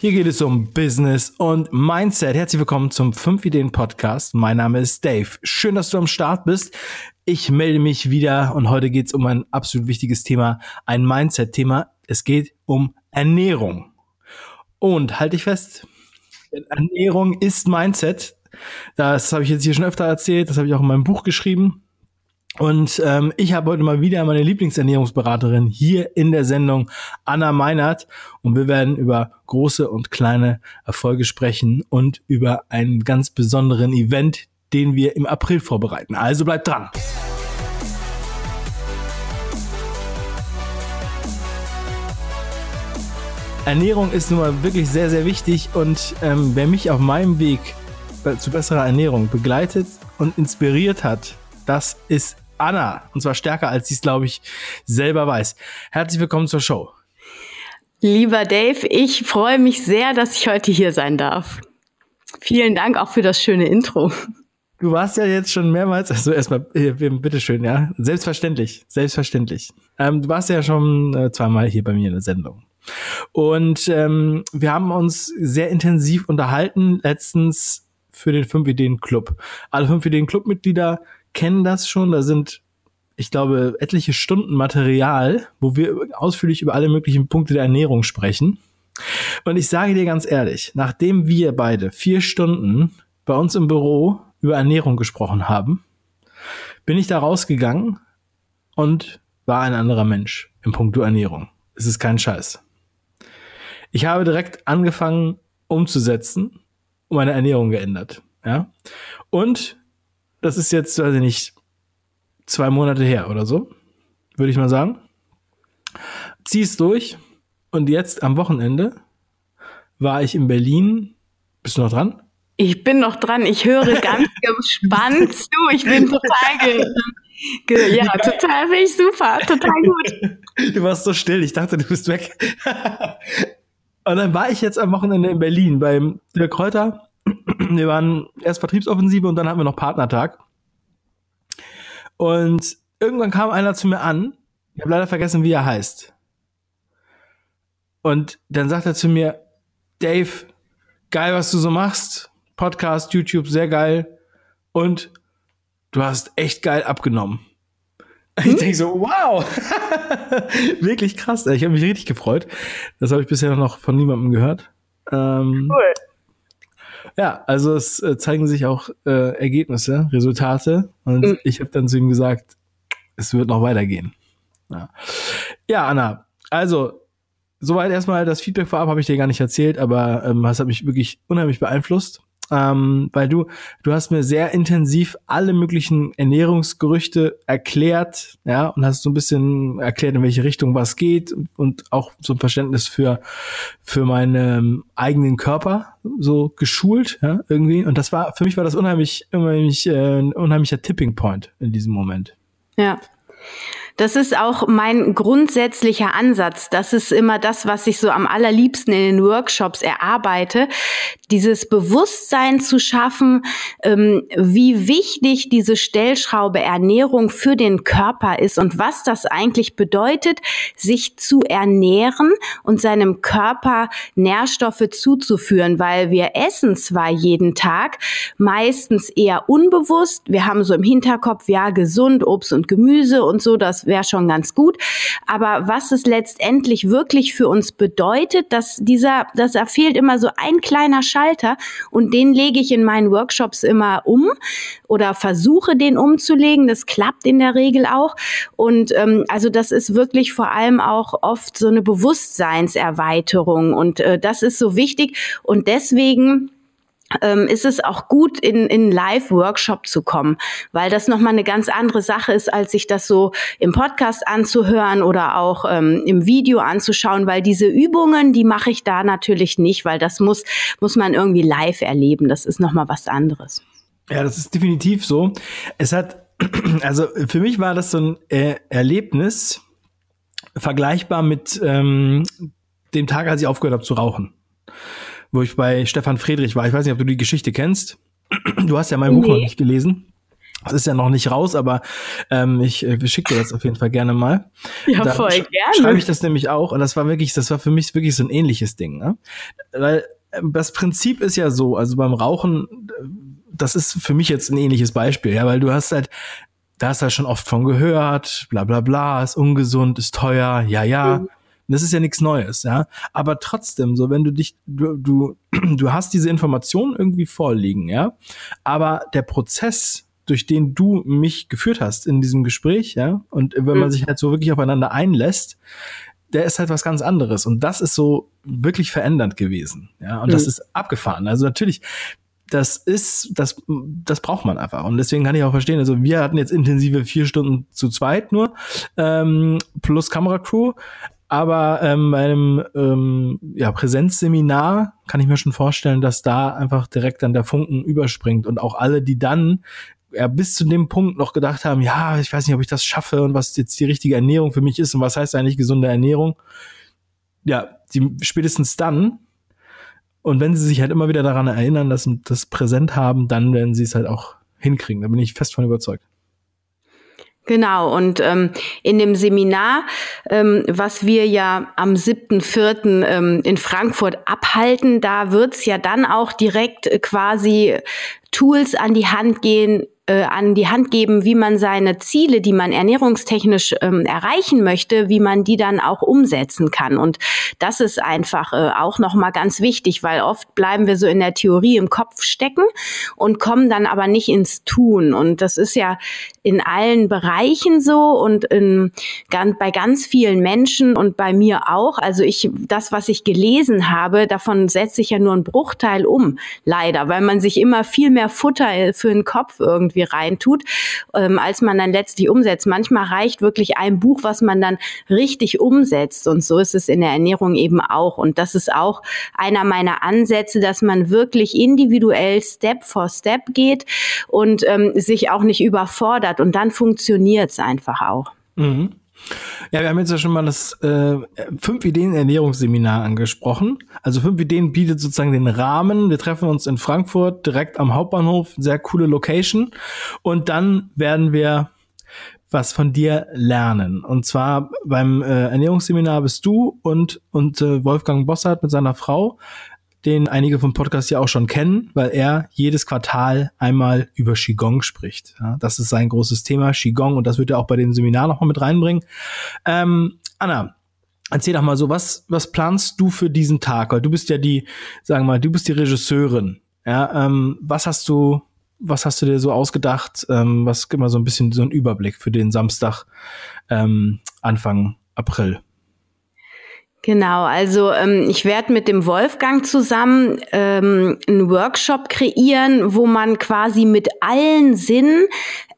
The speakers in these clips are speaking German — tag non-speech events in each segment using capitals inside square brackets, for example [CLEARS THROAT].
Hier geht es um Business und Mindset. Herzlich willkommen zum 5 Ideen Podcast. Mein Name ist Dave. Schön, dass du am Start bist. Ich melde mich wieder und heute geht es um ein absolut wichtiges Thema, ein Mindset-Thema. Es geht um Ernährung. Und halte ich fest, Ernährung ist Mindset. Das habe ich jetzt hier schon öfter erzählt, das habe ich auch in meinem Buch geschrieben. Und ähm, ich habe heute mal wieder meine Lieblingsernährungsberaterin hier in der Sendung, Anna Meinert. Und wir werden über große und kleine Erfolge sprechen und über einen ganz besonderen Event, den wir im April vorbereiten. Also bleibt dran. Ernährung ist nun mal wirklich sehr, sehr wichtig und ähm, wer mich auf meinem Weg zu besserer Ernährung begleitet und inspiriert hat, das ist Anna. Und zwar stärker, als sie es, glaube ich, selber weiß. Herzlich willkommen zur Show. Lieber Dave, ich freue mich sehr, dass ich heute hier sein darf. Vielen Dank auch für das schöne Intro. Du warst ja jetzt schon mehrmals, also erstmal, bitteschön, ja. Selbstverständlich, selbstverständlich. Ähm, du warst ja schon äh, zweimal hier bei mir in der Sendung. Und ähm, wir haben uns sehr intensiv unterhalten letztens für den 5 Ideen Club. Alle 5 Ideen Club Mitglieder kennen das schon. Da sind, ich glaube, etliche Stunden Material, wo wir ausführlich über alle möglichen Punkte der Ernährung sprechen. Und ich sage dir ganz ehrlich, nachdem wir beide vier Stunden bei uns im Büro über Ernährung gesprochen haben, bin ich da rausgegangen und war ein anderer Mensch im Punkto Ernährung. Es ist kein Scheiß. Ich habe direkt angefangen umzusetzen und meine Ernährung geändert. Ja. Und das ist jetzt, weiß ich nicht, zwei Monate her oder so, würde ich mal sagen. Zieh es durch und jetzt am Wochenende war ich in Berlin. Bist du noch dran? Ich bin noch dran. Ich höre ganz [LAUGHS] gespannt zu. Ich bin total ge ge ja, total finde ich super, total gut. Du warst so still. Ich dachte, du bist weg. [LAUGHS] und dann war ich jetzt am Wochenende in Berlin beim Dirk Kräuter [CLEARS THROAT] wir waren erst Vertriebsoffensive und dann hatten wir noch Partnertag. Und irgendwann kam einer zu mir an, ich habe leider vergessen, wie er heißt. Und dann sagt er zu mir, Dave, geil, was du so machst. Podcast, YouTube, sehr geil. Und du hast echt geil abgenommen. [LAUGHS] Hm? Ich denke so, wow, [LAUGHS] wirklich krass. Ich habe mich richtig gefreut. Das habe ich bisher noch von niemandem gehört. Ähm, cool. Ja, also es äh, zeigen sich auch äh, Ergebnisse, Resultate. Und mhm. ich habe dann zu ihm gesagt, es wird noch weitergehen. Ja, ja Anna, also soweit erstmal das Feedback vorab habe ich dir gar nicht erzählt, aber ähm, das hat mich wirklich unheimlich beeinflusst ähm, weil du, du hast mir sehr intensiv alle möglichen Ernährungsgerüchte erklärt, ja, und hast so ein bisschen erklärt, in welche Richtung was geht und auch so ein Verständnis für, für meinen eigenen Körper so geschult, ja, irgendwie. Und das war, für mich war das unheimlich, unheimlich, äh, ein unheimlicher Tipping Point in diesem Moment. Ja. Das ist auch mein grundsätzlicher Ansatz. Das ist immer das, was ich so am allerliebsten in den Workshops erarbeite. Dieses Bewusstsein zu schaffen, ähm, wie wichtig diese Stellschraube Ernährung für den Körper ist und was das eigentlich bedeutet, sich zu ernähren und seinem Körper Nährstoffe zuzuführen, weil wir essen zwar jeden Tag, meistens eher unbewusst. Wir haben so im Hinterkopf, ja, gesund, Obst und Gemüse und so, das wäre schon ganz gut. Aber was es letztendlich wirklich für uns bedeutet, dass dieser, dass da fehlt immer so ein kleiner Schalter und den lege ich in meinen Workshops immer um oder versuche den umzulegen. Das klappt in der Regel auch. Und ähm, also das ist wirklich vor allem auch oft so eine Bewusstseinserweiterung und äh, das ist so wichtig und deswegen ähm, ist es auch gut, in, in Live-Workshop zu kommen, weil das nochmal eine ganz andere Sache ist, als sich das so im Podcast anzuhören oder auch ähm, im Video anzuschauen, weil diese Übungen, die mache ich da natürlich nicht, weil das muss, muss man irgendwie live erleben. Das ist nochmal was anderes. Ja, das ist definitiv so. Es hat, [CLEARS THROAT] also für mich war das so ein äh, Erlebnis, vergleichbar mit ähm, dem Tag, als ich aufgehört habe zu rauchen wo ich bei Stefan Friedrich war. Ich weiß nicht, ob du die Geschichte kennst. Du hast ja mein Buch noch nicht gelesen. Das ist ja noch nicht raus, aber ähm, ich äh, schicke dir das auf jeden Fall gerne mal. Ja, da voll sch gerne. Schreibe ich das nämlich auch. Und das war wirklich, das war für mich wirklich so ein ähnliches Ding. Ne? Weil äh, das Prinzip ist ja so, also beim Rauchen, das ist für mich jetzt ein ähnliches Beispiel, ja, weil du hast halt, da hast du halt schon oft von gehört, bla bla bla, ist ungesund, ist teuer, ja, ja. Mhm. Das ist ja nichts Neues, ja. Aber trotzdem, so wenn du dich, du, du, [CLEARS THROAT] du hast diese Informationen irgendwie vorliegen, ja. Aber der Prozess, durch den du mich geführt hast in diesem Gespräch, ja, und wenn man mhm. sich halt so wirklich aufeinander einlässt, der ist halt was ganz anderes. Und das ist so wirklich verändernd gewesen. Ja, und mhm. das ist abgefahren. Also natürlich, das ist, das, das braucht man einfach. Und deswegen kann ich auch verstehen, also wir hatten jetzt intensive vier Stunden zu zweit nur, ähm, plus Kameracrew. Aber ähm, bei einem ähm, ja, Präsenzseminar kann ich mir schon vorstellen, dass da einfach direkt dann der Funken überspringt und auch alle, die dann ja, bis zu dem Punkt noch gedacht haben, ja, ich weiß nicht, ob ich das schaffe und was jetzt die richtige Ernährung für mich ist und was heißt eigentlich gesunde Ernährung. Ja, die spätestens dann und wenn sie sich halt immer wieder daran erinnern, dass sie das präsent haben, dann werden sie es halt auch hinkriegen. Da bin ich fest von überzeugt. Genau, und ähm, in dem Seminar, ähm, was wir ja am 7.4. Ähm, in Frankfurt abhalten, da wird's ja dann auch direkt äh, quasi Tools an die Hand gehen, äh, an die Hand geben, wie man seine Ziele, die man ernährungstechnisch ähm, erreichen möchte, wie man die dann auch umsetzen kann. Und das ist einfach äh, auch nochmal ganz wichtig, weil oft bleiben wir so in der Theorie im Kopf stecken und kommen dann aber nicht ins Tun. Und das ist ja in allen Bereichen so und in, ganz, bei ganz vielen Menschen und bei mir auch. Also ich, das, was ich gelesen habe, davon setze ich ja nur einen Bruchteil um, leider, weil man sich immer viel mehr Futter für den Kopf irgendwie irgendwie reintut, ähm, als man dann letztlich umsetzt. Manchmal reicht wirklich ein Buch, was man dann richtig umsetzt. Und so ist es in der Ernährung eben auch. Und das ist auch einer meiner Ansätze, dass man wirklich individuell Step for Step geht und ähm, sich auch nicht überfordert. Und dann funktioniert es einfach auch. Mhm. Ja, wir haben jetzt ja schon mal das äh, fünf Ideen Ernährungsseminar angesprochen. Also fünf Ideen bietet sozusagen den Rahmen. Wir treffen uns in Frankfurt direkt am Hauptbahnhof, sehr coole Location. Und dann werden wir was von dir lernen. Und zwar beim äh, Ernährungsseminar bist du und, und äh, Wolfgang Bossart mit seiner Frau den einige vom Podcast ja auch schon kennen, weil er jedes Quartal einmal über Qigong spricht. Ja, das ist sein großes Thema, Qigong, und das wird er auch bei dem Seminar nochmal mit reinbringen. Ähm, Anna, erzähl doch mal so, was, was planst du für diesen Tag? Weil du bist ja die, sagen wir mal, du bist die Regisseurin. Ja, ähm, was hast du, was hast du dir so ausgedacht? Ähm, was gibt mal so ein bisschen so einen Überblick für den Samstag ähm, Anfang April? Genau, also ähm, ich werde mit dem Wolfgang zusammen ähm, einen Workshop kreieren, wo man quasi mit allen Sinnen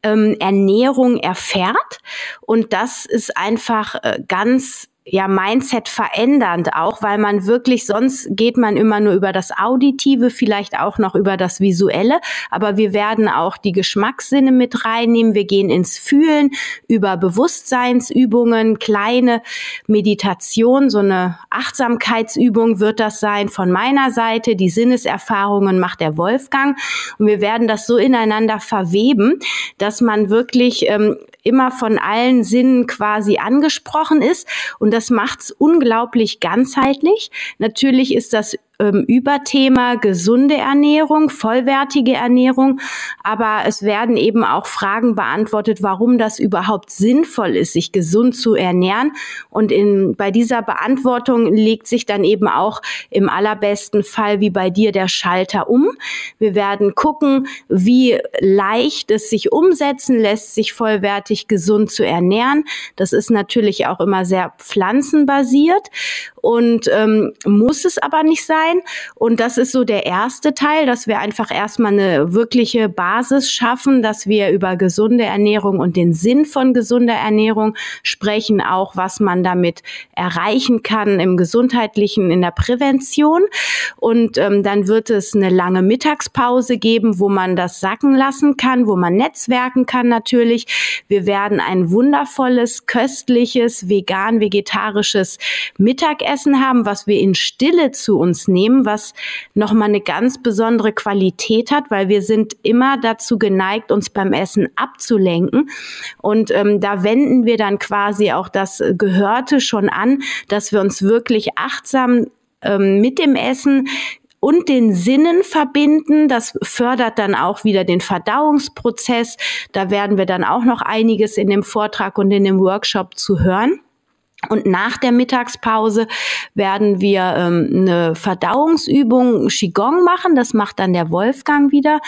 ähm, Ernährung erfährt. Und das ist einfach äh, ganz ja Mindset verändernd auch, weil man wirklich sonst geht man immer nur über das Auditive, vielleicht auch noch über das Visuelle, aber wir werden auch die Geschmackssinne mit reinnehmen. Wir gehen ins Fühlen über Bewusstseinsübungen, kleine Meditation, so eine Achtsamkeitsübung wird das sein von meiner Seite. Die Sinneserfahrungen macht der Wolfgang und wir werden das so ineinander verweben, dass man wirklich ähm, immer von allen Sinnen quasi angesprochen ist und das macht's unglaublich ganzheitlich. Natürlich ist das ähm, Überthema gesunde Ernährung, vollwertige Ernährung, aber es werden eben auch Fragen beantwortet, warum das überhaupt sinnvoll ist, sich gesund zu ernähren. Und in, bei dieser Beantwortung legt sich dann eben auch im allerbesten Fall wie bei dir der Schalter um. Wir werden gucken, wie leicht es sich umsetzen lässt, sich vollwertig gesund zu ernähren. Das ist natürlich auch immer sehr pflanzenbasiert und ähm, muss es aber nicht sein. Und das ist so der erste Teil, dass wir einfach erstmal eine wirkliche Basis schaffen, dass wir über gesunde Ernährung und den Sinn von gesunder Ernährung sprechen, auch was man damit erreichen kann im gesundheitlichen, in der Prävention. Und ähm, dann wird es eine lange Mittagspause geben, wo man das sacken lassen kann, wo man netzwerken kann natürlich. Wir werden ein wundervolles, köstliches, vegan-vegetarisches Mittagessen haben, was wir in Stille zu uns nehmen Unternehmen, was nochmal eine ganz besondere Qualität hat, weil wir sind immer dazu geneigt, uns beim Essen abzulenken. Und ähm, da wenden wir dann quasi auch das Gehörte schon an, dass wir uns wirklich achtsam ähm, mit dem Essen und den Sinnen verbinden. Das fördert dann auch wieder den Verdauungsprozess. Da werden wir dann auch noch einiges in dem Vortrag und in dem Workshop zu hören. Und nach der Mittagspause werden wir ähm, eine Verdauungsübung Qigong machen. Das macht dann der Wolfgang wieder.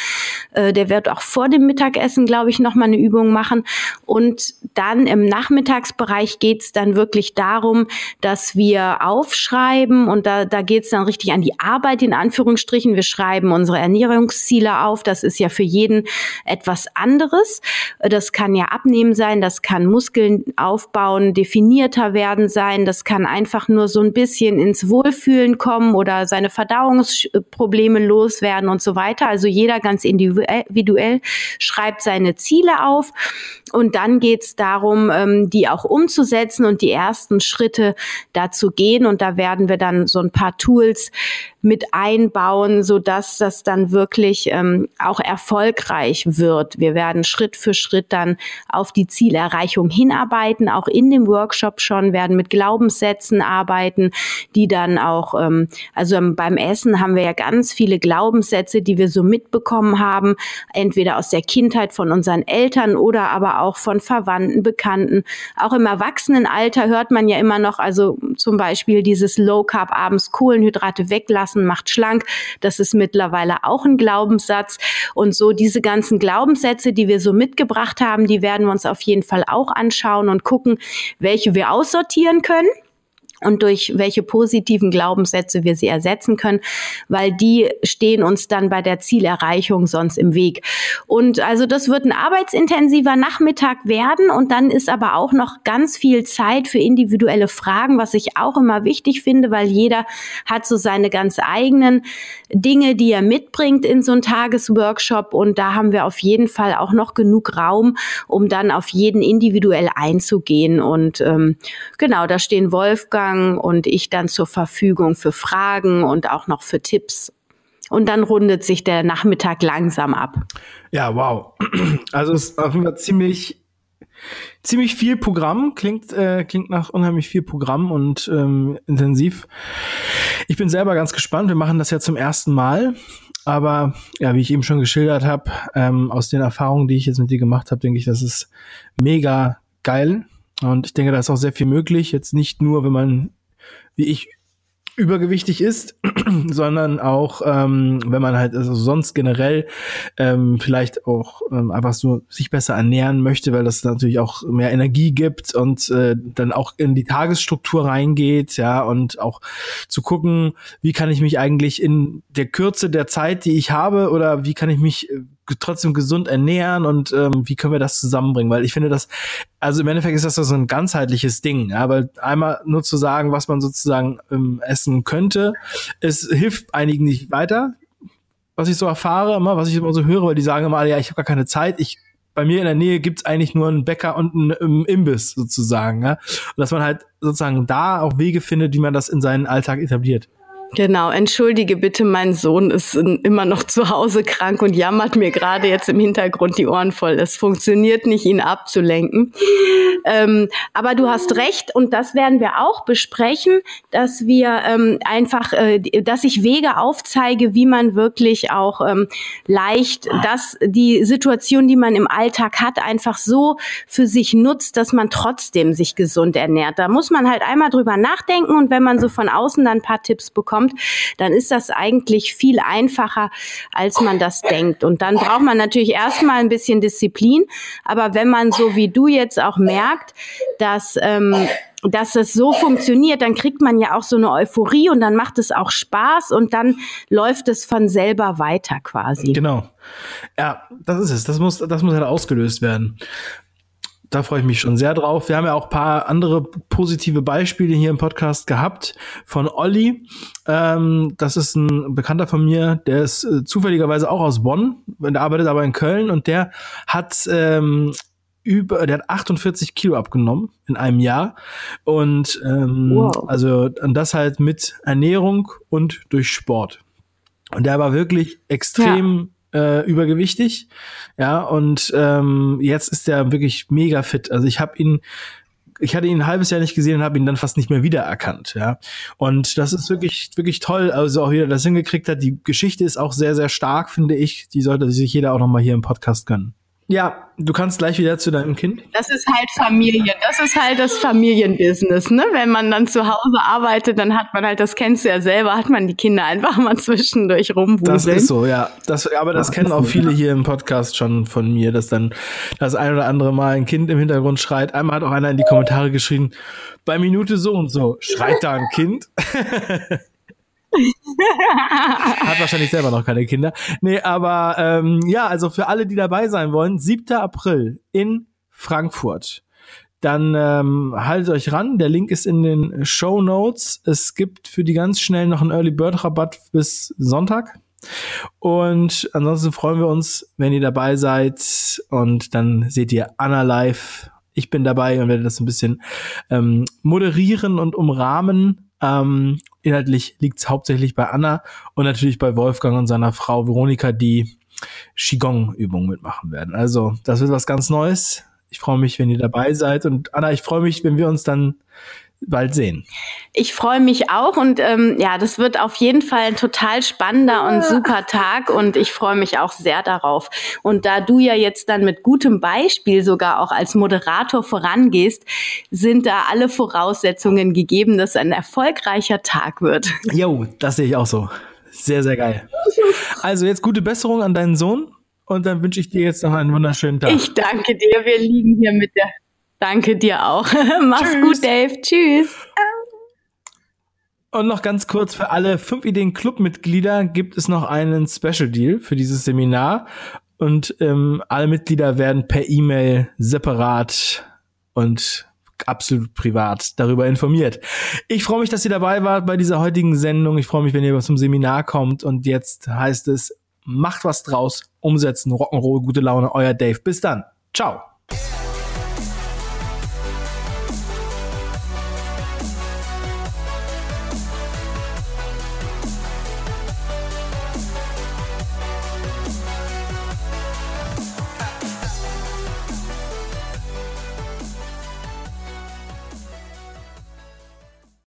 Äh, der wird auch vor dem Mittagessen, glaube ich, nochmal eine Übung machen. Und dann im Nachmittagsbereich geht's dann wirklich darum, dass wir aufschreiben und da, da geht's dann richtig an die Arbeit in Anführungsstrichen. Wir schreiben unsere Ernährungsziele auf. Das ist ja für jeden etwas anderes. Das kann ja abnehmen sein, das kann Muskeln aufbauen, definierter werden werden sein. Das kann einfach nur so ein bisschen ins Wohlfühlen kommen oder seine Verdauungsprobleme loswerden und so weiter. Also jeder ganz individuell schreibt seine Ziele auf und dann geht es darum, ähm, die auch umzusetzen und die ersten Schritte dazu gehen. Und da werden wir dann so ein paar Tools mit einbauen, so dass das dann wirklich ähm, auch erfolgreich wird. Wir werden Schritt für Schritt dann auf die Zielerreichung hinarbeiten, auch in dem Workshop schon, werden mit Glaubenssätzen arbeiten, die dann auch, ähm, also beim Essen haben wir ja ganz viele Glaubenssätze, die wir so mitbekommen haben, entweder aus der Kindheit von unseren Eltern oder aber auch von Verwandten, Bekannten. Auch im Erwachsenenalter hört man ja immer noch, also zum Beispiel dieses Low Carb abends Kohlenhydrate weglassen macht schlank. Das ist mittlerweile auch ein Glaubenssatz. Und so diese ganzen Glaubenssätze, die wir so mitgebracht haben, die werden wir uns auf jeden Fall auch anschauen und gucken, welche wir aussortieren können und durch welche positiven Glaubenssätze wir sie ersetzen können, weil die stehen uns dann bei der Zielerreichung sonst im Weg. Und also das wird ein arbeitsintensiver Nachmittag werden und dann ist aber auch noch ganz viel Zeit für individuelle Fragen, was ich auch immer wichtig finde, weil jeder hat so seine ganz eigenen Dinge, die er mitbringt in so einen Tagesworkshop und da haben wir auf jeden Fall auch noch genug Raum, um dann auf jeden individuell einzugehen und ähm, genau, da stehen Wolfgang Wolfgang und ich dann zur Verfügung für Fragen und auch noch für Tipps. Und dann rundet sich der Nachmittag langsam ab. Ja, wow. Also es ist auf jeden Fall ziemlich, ziemlich viel Programm, klingt, äh, klingt nach unheimlich viel Programm und ähm, intensiv. Ich bin selber ganz gespannt. Wir machen das ja zum ersten Mal. Aber ja, wie ich eben schon geschildert habe, ähm, aus den Erfahrungen, die ich jetzt mit dir gemacht habe, denke ich, das ist mega geil. Und ich denke, da ist auch sehr viel möglich. Jetzt nicht nur, wenn man, wie ich, übergewichtig ist, [CLEARS THROAT] sondern auch, ähm, wenn man halt also sonst generell ähm, vielleicht auch ähm, einfach so sich besser ernähren möchte, weil das natürlich auch mehr Energie gibt und äh, dann auch in die Tagesstruktur reingeht, ja, und auch zu gucken, wie kann ich mich eigentlich in der Kürze der Zeit, die ich habe, oder wie kann ich mich äh, trotzdem gesund ernähren und ähm, wie können wir das zusammenbringen? Weil ich finde, das, also im Endeffekt ist das so ein ganzheitliches Ding. Weil einmal nur zu sagen, was man sozusagen ähm, essen könnte, es hilft einigen nicht weiter, was ich so erfahre, immer, was ich immer so höre, weil die sagen immer, ja, ich habe gar keine Zeit, ich bei mir in der Nähe gibt's eigentlich nur einen Bäcker und einen, einen Imbiss sozusagen. Ja? Und dass man halt sozusagen da auch Wege findet, wie man das in seinen Alltag etabliert. Genau, entschuldige bitte, mein Sohn ist immer noch zu Hause krank und jammert mir gerade jetzt im Hintergrund die Ohren voll. Es funktioniert nicht, ihn abzulenken. Ähm, aber du hast recht und das werden wir auch besprechen, dass wir ähm, einfach, äh, dass ich Wege aufzeige, wie man wirklich auch ähm, leicht, dass die Situation, die man im Alltag hat, einfach so für sich nutzt, dass man trotzdem sich gesund ernährt. Da muss man halt einmal drüber nachdenken und wenn man so von außen dann ein paar Tipps bekommt, kommt, dann ist das eigentlich viel einfacher, als man das denkt. Und dann braucht man natürlich erstmal ein bisschen Disziplin. Aber wenn man so wie du jetzt auch merkt, dass ähm, dass es so funktioniert, dann kriegt man ja auch so eine Euphorie und dann macht es auch Spaß und dann läuft es von selber weiter quasi. Genau. Ja, das ist es. Das muss, das muss halt ausgelöst werden da freue ich mich schon sehr drauf. Wir haben ja auch paar andere positive Beispiele hier im Podcast gehabt von Olli. Ähm, das ist ein Bekannter von mir, der ist äh, zufälligerweise auch aus Bonn, der arbeitet aber in Köln und der hat ähm, über, der hat 48 Kilo abgenommen in einem Jahr. Und ähm, wow. also und das halt mit Ernährung und durch Sport. Und der war wirklich extrem. Äh, übergewichtig. Ja, und ähm, jetzt ist der wirklich mega fit. Also ich habe ihn ich hatte ihn ein halbes Jahr nicht gesehen und habe ihn dann fast nicht mehr wiedererkannt, ja. Und das ist wirklich, wirklich toll, also auch wieder das hingekriegt hat. Die Geschichte ist auch sehr, sehr stark, finde ich. Die sollte sich jeder auch noch mal hier im Podcast gönnen. Ja, du kannst gleich wieder zu deinem Kind. Das ist halt Familie. Das ist halt das Familienbusiness, ne? Wenn man dann zu Hause arbeitet, dann hat man halt, das kennst du ja selber, hat man die Kinder einfach mal [LAUGHS] zwischendurch rumwuseln. Das ist so, ja. Das, aber das ja, kennen auch viele hier im Podcast schon von mir, dass dann das ein oder andere Mal ein Kind im Hintergrund schreit. Einmal hat auch einer in die Kommentare geschrieben, bei Minute so und so, schreit da ein Kind. [LAUGHS] Hat wahrscheinlich selber noch keine Kinder. Nee, aber ähm, ja, also für alle, die dabei sein wollen, 7. April in Frankfurt. Dann ähm, haltet euch ran. Der Link ist in den Show Notes. Es gibt für die ganz schnell noch einen Early Bird Rabatt bis Sonntag. Und ansonsten freuen wir uns, wenn ihr dabei seid. Und dann seht ihr Anna live. Ich bin dabei und werde das ein bisschen ähm, moderieren und umrahmen. Ähm, inhaltlich liegt es hauptsächlich bei Anna und natürlich bei Wolfgang und seiner Frau Veronika, die Qigong-Übungen mitmachen werden. Also, das wird was ganz Neues. Ich freue mich, wenn ihr dabei seid. Und Anna, ich freue mich, wenn wir uns dann bald sehen. Ich freue mich auch und ähm, ja, das wird auf jeden Fall ein total spannender und super Tag und ich freue mich auch sehr darauf. Und da du ja jetzt dann mit gutem Beispiel sogar auch als Moderator vorangehst, sind da alle Voraussetzungen gegeben, dass ein erfolgreicher Tag wird. Jo, das sehe ich auch so. Sehr, sehr geil. Also jetzt gute Besserung an deinen Sohn und dann wünsche ich dir jetzt noch einen wunderschönen Tag. Ich danke dir. Wir liegen hier mit der Danke dir auch. [LAUGHS] Mach's Tschüss. gut, Dave. Tschüss. Und noch ganz kurz für alle 5 Ideen Club-Mitglieder gibt es noch einen Special Deal für dieses Seminar. Und ähm, alle Mitglieder werden per E-Mail separat und absolut privat darüber informiert. Ich freue mich, dass ihr dabei wart bei dieser heutigen Sendung. Ich freue mich, wenn ihr zum Seminar kommt. Und jetzt heißt es, macht was draus, umsetzen, Rock'n'Roll, gute Laune, euer Dave. Bis dann. Ciao.